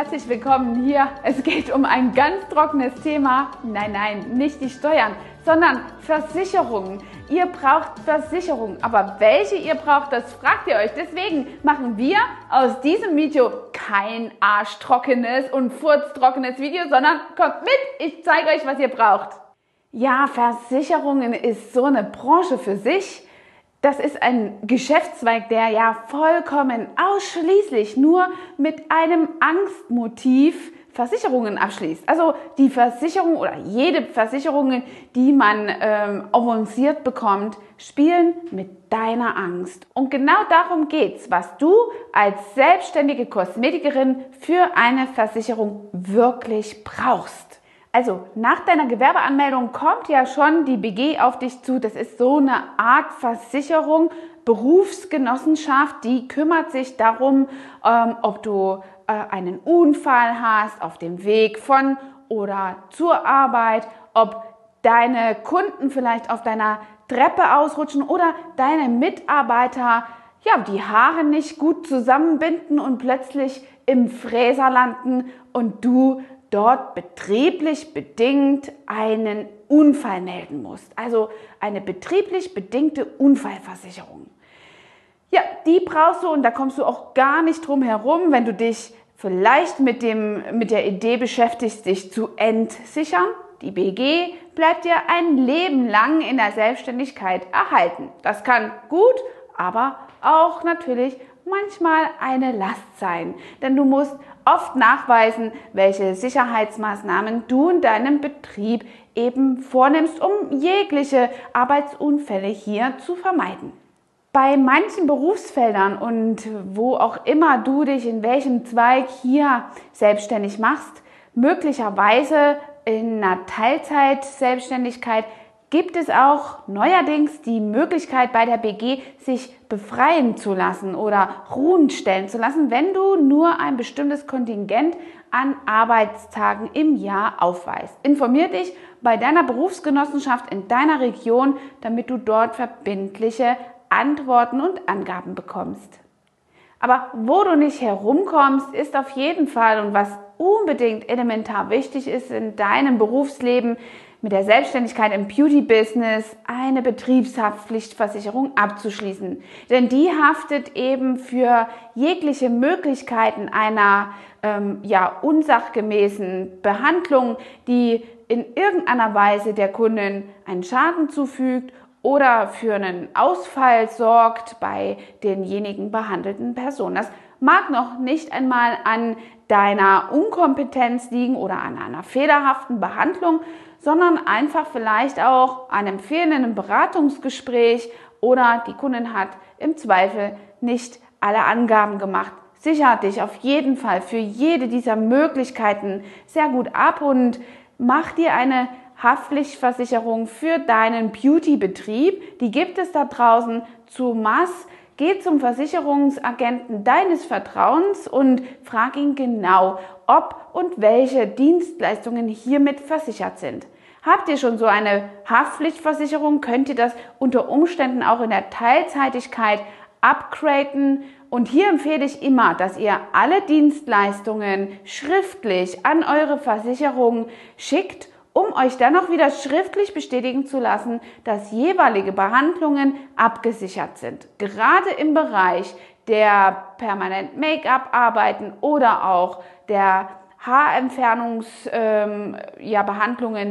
herzlich willkommen hier. Es geht um ein ganz trockenes Thema. Nein, nein, nicht die Steuern, sondern Versicherungen. Ihr braucht Versicherungen, aber welche ihr braucht, das fragt ihr euch. Deswegen machen wir aus diesem Video kein arschtrockenes und furztrockenes Video, sondern kommt mit, ich zeige euch, was ihr braucht. Ja, Versicherungen ist so eine Branche für sich. Das ist ein Geschäftszweig, der ja vollkommen ausschließlich nur mit einem Angstmotiv Versicherungen abschließt. Also die Versicherung oder jede Versicherung, die man ähm, avanciert bekommt, spielen mit deiner Angst. Und genau darum geht's, was du als selbstständige Kosmetikerin für eine Versicherung wirklich brauchst. Also nach deiner Gewerbeanmeldung kommt ja schon die BG auf dich zu. Das ist so eine Art Versicherung, Berufsgenossenschaft, die kümmert sich darum, ähm, ob du äh, einen Unfall hast auf dem Weg von oder zur Arbeit, ob deine Kunden vielleicht auf deiner Treppe ausrutschen oder deine Mitarbeiter ja, die Haare nicht gut zusammenbinden und plötzlich im Fräser landen und du dort betrieblich bedingt einen Unfall melden musst. Also eine betrieblich bedingte Unfallversicherung. Ja, die brauchst du und da kommst du auch gar nicht drum herum, wenn du dich vielleicht mit, dem, mit der Idee beschäftigst, dich zu entsichern. Die BG bleibt dir ein Leben lang in der Selbstständigkeit erhalten. Das kann gut, aber auch natürlich manchmal eine Last sein, denn du musst oft nachweisen, welche Sicherheitsmaßnahmen du in deinem Betrieb eben vornimmst, um jegliche Arbeitsunfälle hier zu vermeiden. Bei manchen Berufsfeldern und wo auch immer du dich in welchem Zweig hier selbstständig machst, möglicherweise in einer Teilzeit-Selbstständigkeit gibt es auch neuerdings die Möglichkeit bei der BG, sich befreien zu lassen oder ruhen stellen zu lassen, wenn du nur ein bestimmtes Kontingent an Arbeitstagen im Jahr aufweist. Informier dich bei deiner Berufsgenossenschaft in deiner Region, damit du dort verbindliche Antworten und Angaben bekommst. Aber wo du nicht herumkommst, ist auf jeden Fall und was unbedingt elementar wichtig ist in deinem Berufsleben, mit der Selbstständigkeit im Beauty-Business eine Betriebshaftpflichtversicherung abzuschließen. Denn die haftet eben für jegliche Möglichkeiten einer ähm, ja, unsachgemäßen Behandlung, die in irgendeiner Weise der Kundin einen Schaden zufügt oder für einen Ausfall sorgt bei denjenigen behandelten Personen. Das mag noch nicht einmal an deiner Unkompetenz liegen oder an einer fehlerhaften Behandlung, sondern einfach vielleicht auch einem fehlenden Beratungsgespräch oder die Kundin hat im Zweifel nicht alle Angaben gemacht. Sicher dich auf jeden Fall für jede dieser Möglichkeiten sehr gut ab und mach dir eine Haftpflichtversicherung für deinen Beauty-Betrieb. Die gibt es da draußen zu Mass. Geh zum Versicherungsagenten deines Vertrauens und frag ihn genau, ob und welche Dienstleistungen hiermit versichert sind. Habt ihr schon so eine Haftpflichtversicherung, könnt ihr das unter Umständen auch in der Teilzeitigkeit upgraden. Und hier empfehle ich immer, dass ihr alle Dienstleistungen schriftlich an eure Versicherung schickt um euch dann auch wieder schriftlich bestätigen zu lassen, dass jeweilige Behandlungen abgesichert sind. Gerade im Bereich der permanent Make-up-Arbeiten oder auch der Haarentfernungsbehandlungen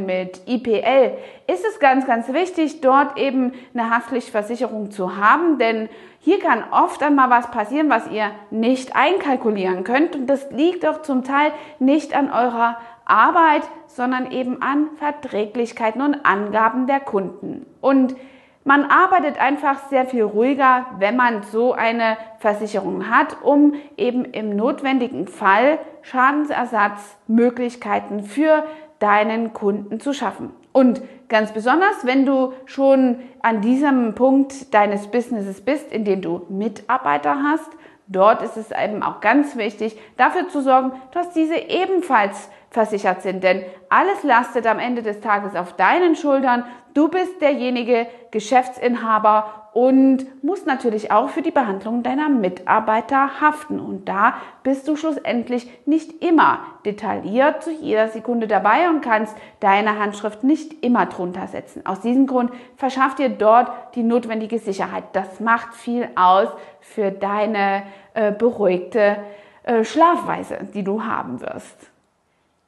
ähm, ja, mit IPL ist es ganz, ganz wichtig, dort eben eine Haftpflichtversicherung zu haben, denn hier kann oft einmal was passieren, was ihr nicht einkalkulieren könnt und das liegt auch zum Teil nicht an eurer Arbeit, sondern eben an Verträglichkeiten und Angaben der Kunden. Und man arbeitet einfach sehr viel ruhiger, wenn man so eine Versicherung hat, um eben im notwendigen Fall Schadensersatzmöglichkeiten für deinen Kunden zu schaffen. Und ganz besonders, wenn du schon an diesem Punkt deines Businesses bist, in dem du Mitarbeiter hast, dort ist es eben auch ganz wichtig, dafür zu sorgen, dass diese ebenfalls versichert sind. Denn alles lastet am Ende des Tages auf deinen Schultern. Du bist derjenige Geschäftsinhaber und musst natürlich auch für die Behandlung deiner Mitarbeiter haften. Und da bist du schlussendlich nicht immer detailliert zu jeder Sekunde dabei und kannst deine Handschrift nicht immer drunter setzen. Aus diesem Grund verschaff dir dort die notwendige Sicherheit. Das macht viel aus für deine äh, beruhigte äh, Schlafweise, die du haben wirst.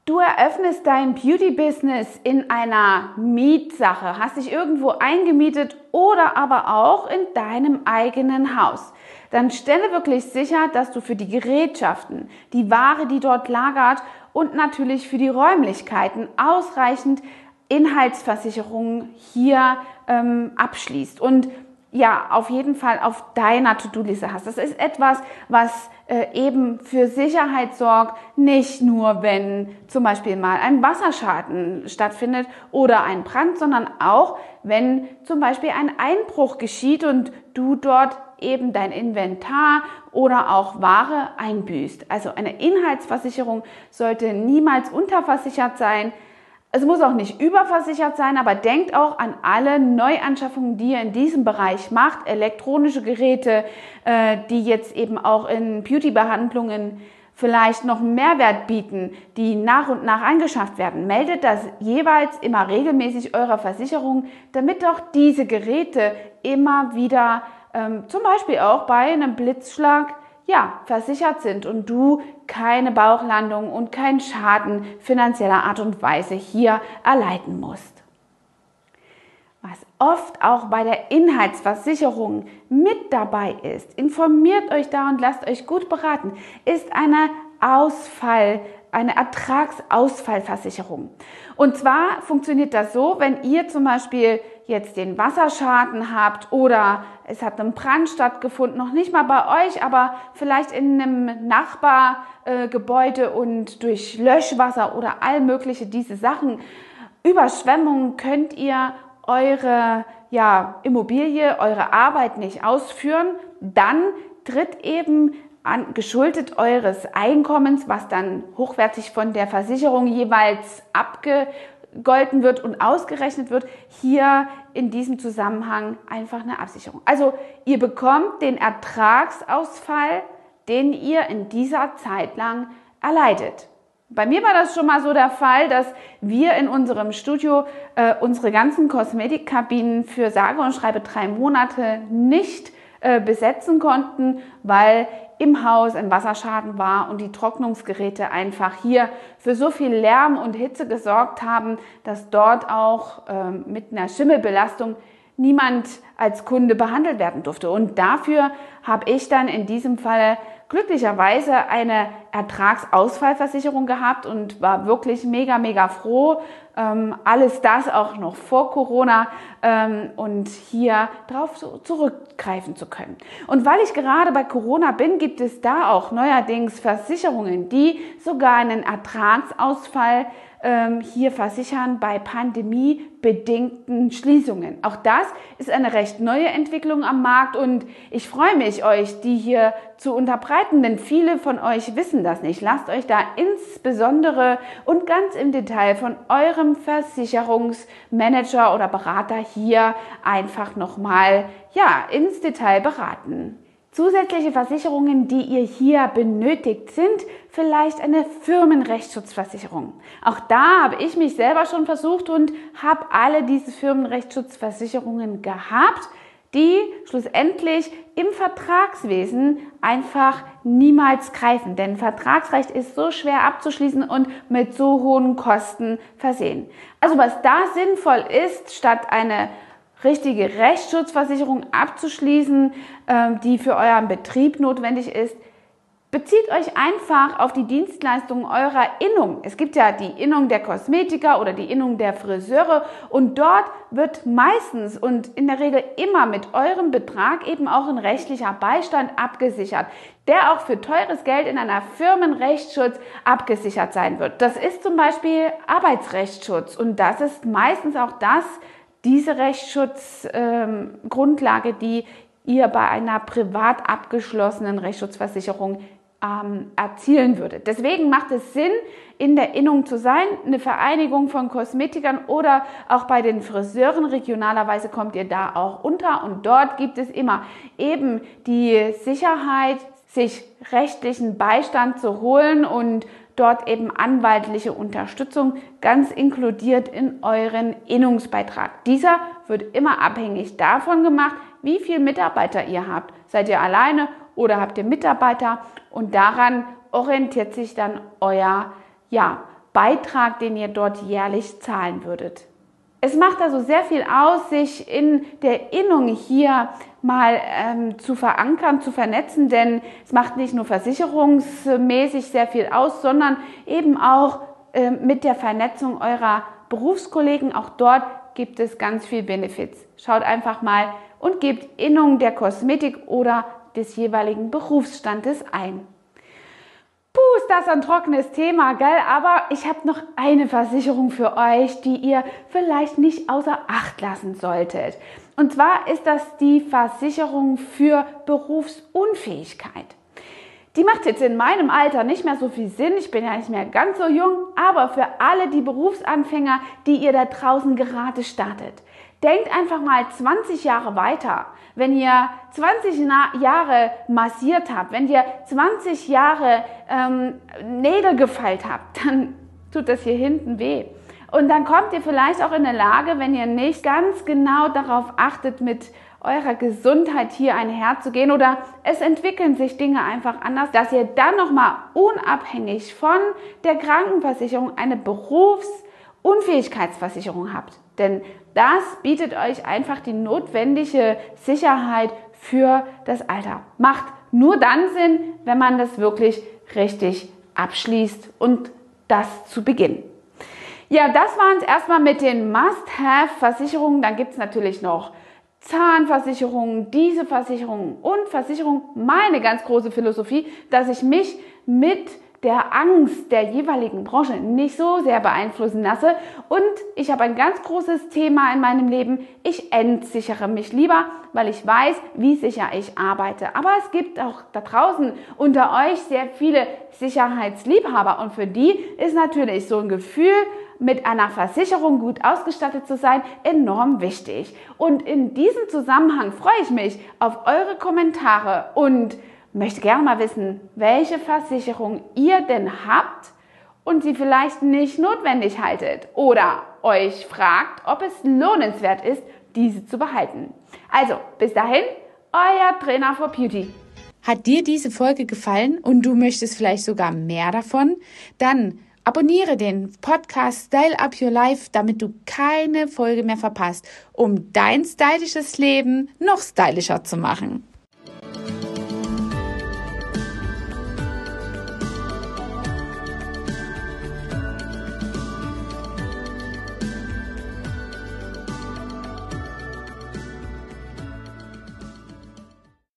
Du eröffnest dein Beauty-Business in einer Mietsache, hast dich irgendwo eingemietet oder aber auch in deinem eigenen Haus. Dann stelle wirklich sicher, dass du für die Gerätschaften, die Ware, die dort lagert und natürlich für die Räumlichkeiten ausreichend Inhaltsversicherungen hier ähm, abschließt. Und ja, auf jeden Fall auf deiner To-Do-Liste hast. Das ist etwas, was äh, eben für Sicherheit sorgt, nicht nur wenn zum Beispiel mal ein Wasserschaden stattfindet oder ein Brand, sondern auch wenn zum Beispiel ein Einbruch geschieht und du dort eben dein Inventar oder auch Ware einbüßt. Also eine Inhaltsversicherung sollte niemals unterversichert sein. Es muss auch nicht überversichert sein, aber denkt auch an alle Neuanschaffungen, die ihr in diesem Bereich macht. Elektronische Geräte, äh, die jetzt eben auch in Beauty-Behandlungen vielleicht noch einen Mehrwert bieten, die nach und nach angeschafft werden. Meldet das jeweils immer regelmäßig eurer Versicherung, damit auch diese Geräte immer wieder, ähm, zum Beispiel auch bei einem Blitzschlag, ja, versichert sind und du keine Bauchlandung und keinen Schaden finanzieller Art und Weise hier erleiden musst. Was oft auch bei der Inhaltsversicherung mit dabei ist, informiert euch da und lasst euch gut beraten, ist eine Ausfall, eine Ertragsausfallversicherung. Und zwar funktioniert das so, wenn ihr zum Beispiel jetzt den Wasserschaden habt oder es hat ein Brand stattgefunden, noch nicht mal bei euch, aber vielleicht in einem Nachbargebäude und durch Löschwasser oder all mögliche diese Sachen, Überschwemmungen könnt ihr eure ja, Immobilie, eure Arbeit nicht ausführen, dann tritt eben an, geschuldet eures Einkommens, was dann hochwertig von der Versicherung jeweils abgegolten wird und ausgerechnet wird, hier in diesem Zusammenhang einfach eine Absicherung. Also ihr bekommt den Ertragsausfall, den ihr in dieser Zeit lang erleidet. Bei mir war das schon mal so der Fall, dass wir in unserem Studio äh, unsere ganzen Kosmetikkabinen für sage und schreibe drei Monate nicht äh, besetzen konnten, weil im Haus ein Wasserschaden war und die Trocknungsgeräte einfach hier für so viel Lärm und Hitze gesorgt haben, dass dort auch ähm, mit einer Schimmelbelastung niemand als Kunde behandelt werden durfte. Und dafür habe ich dann in diesem Fall glücklicherweise eine Ertragsausfallversicherung gehabt und war wirklich mega, mega froh. Ähm, alles das auch noch vor Corona ähm, und hier drauf so zurückgreifen zu können. Und weil ich gerade bei Corona bin, gibt es da auch neuerdings Versicherungen, die sogar einen Ertragsausfall ähm, hier versichern bei pandemiebedingten Schließungen. Auch das ist eine recht neue Entwicklung am Markt und ich freue mich, euch die hier zu unterbreiten, denn viele von euch wissen das nicht. Lasst euch da insbesondere und ganz im Detail von eurem Versicherungsmanager oder Berater hier einfach nochmal ja, ins Detail beraten. Zusätzliche Versicherungen, die ihr hier benötigt, sind vielleicht eine Firmenrechtsschutzversicherung. Auch da habe ich mich selber schon versucht und habe alle diese Firmenrechtsschutzversicherungen gehabt, die schlussendlich im Vertragswesen einfach niemals greifen. Denn Vertragsrecht ist so schwer abzuschließen und mit so hohen Kosten versehen. Also was da sinnvoll ist, statt eine richtige Rechtsschutzversicherung abzuschließen, ähm, die für euren Betrieb notwendig ist. Bezieht euch einfach auf die Dienstleistungen eurer Innung. Es gibt ja die Innung der Kosmetiker oder die Innung der Friseure und dort wird meistens und in der Regel immer mit eurem Betrag eben auch ein rechtlicher Beistand abgesichert, der auch für teures Geld in einer Firmenrechtsschutz abgesichert sein wird. Das ist zum Beispiel Arbeitsrechtsschutz und das ist meistens auch das, diese Rechtsschutzgrundlage, ähm, die ihr bei einer privat abgeschlossenen Rechtsschutzversicherung ähm, erzielen würdet. Deswegen macht es Sinn, in der Innung zu sein, eine Vereinigung von Kosmetikern oder auch bei den Friseuren. Regionalerweise kommt ihr da auch unter und dort gibt es immer eben die Sicherheit, sich rechtlichen Beistand zu holen und dort eben anwaltliche Unterstützung ganz inkludiert in euren Innungsbeitrag. Dieser wird immer abhängig davon gemacht, wie viele Mitarbeiter ihr habt. Seid ihr alleine oder habt ihr Mitarbeiter? Und daran orientiert sich dann euer ja, Beitrag, den ihr dort jährlich zahlen würdet. Es macht also sehr viel aus, sich in der Innung hier mal ähm, zu verankern, zu vernetzen, denn es macht nicht nur versicherungsmäßig sehr viel aus, sondern eben auch äh, mit der Vernetzung eurer Berufskollegen. Auch dort gibt es ganz viel Benefits. Schaut einfach mal und gebt Innung der Kosmetik oder des jeweiligen Berufsstandes ein. Puh, ist das ein trockenes Thema, gell? Aber ich habe noch eine Versicherung für euch, die ihr vielleicht nicht außer Acht lassen solltet. Und zwar ist das die Versicherung für Berufsunfähigkeit. Die macht jetzt in meinem Alter nicht mehr so viel Sinn. Ich bin ja nicht mehr ganz so jung. Aber für alle die Berufsanfänger, die ihr da draußen gerade startet, denkt einfach mal 20 Jahre weiter. Wenn ihr 20 Jahre massiert habt, wenn ihr 20 Jahre ähm, Nägel gefeilt habt, dann tut das hier hinten weh. Und dann kommt ihr vielleicht auch in eine Lage, wenn ihr nicht ganz genau darauf achtet, mit eurer Gesundheit hier einherzugehen oder es entwickeln sich Dinge einfach anders, dass ihr dann nochmal unabhängig von der Krankenversicherung eine Berufsunfähigkeitsversicherung habt. Denn das bietet euch einfach die notwendige Sicherheit für das Alter. Macht nur dann Sinn, wenn man das wirklich richtig abschließt und das zu Beginn. Ja, das waren es erstmal mit den Must-Have-Versicherungen. Dann gibt es natürlich noch Zahnversicherungen, diese Versicherungen und Versicherungen. Meine ganz große Philosophie, dass ich mich mit der Angst der jeweiligen Branche nicht so sehr beeinflussen lasse. Und ich habe ein ganz großes Thema in meinem Leben. Ich entsichere mich lieber, weil ich weiß, wie sicher ich arbeite. Aber es gibt auch da draußen unter euch sehr viele Sicherheitsliebhaber. Und für die ist natürlich so ein Gefühl, mit einer Versicherung gut ausgestattet zu sein, enorm wichtig. Und in diesem Zusammenhang freue ich mich auf eure Kommentare und möchte gerne mal wissen, welche Versicherung ihr denn habt und sie vielleicht nicht notwendig haltet oder euch fragt, ob es lohnenswert ist, diese zu behalten. Also, bis dahin, euer Trainer for Beauty. Hat dir diese Folge gefallen und du möchtest vielleicht sogar mehr davon? Dann abonniere den Podcast Style Up Your Life, damit du keine Folge mehr verpasst, um dein stylisches Leben noch stylischer zu machen.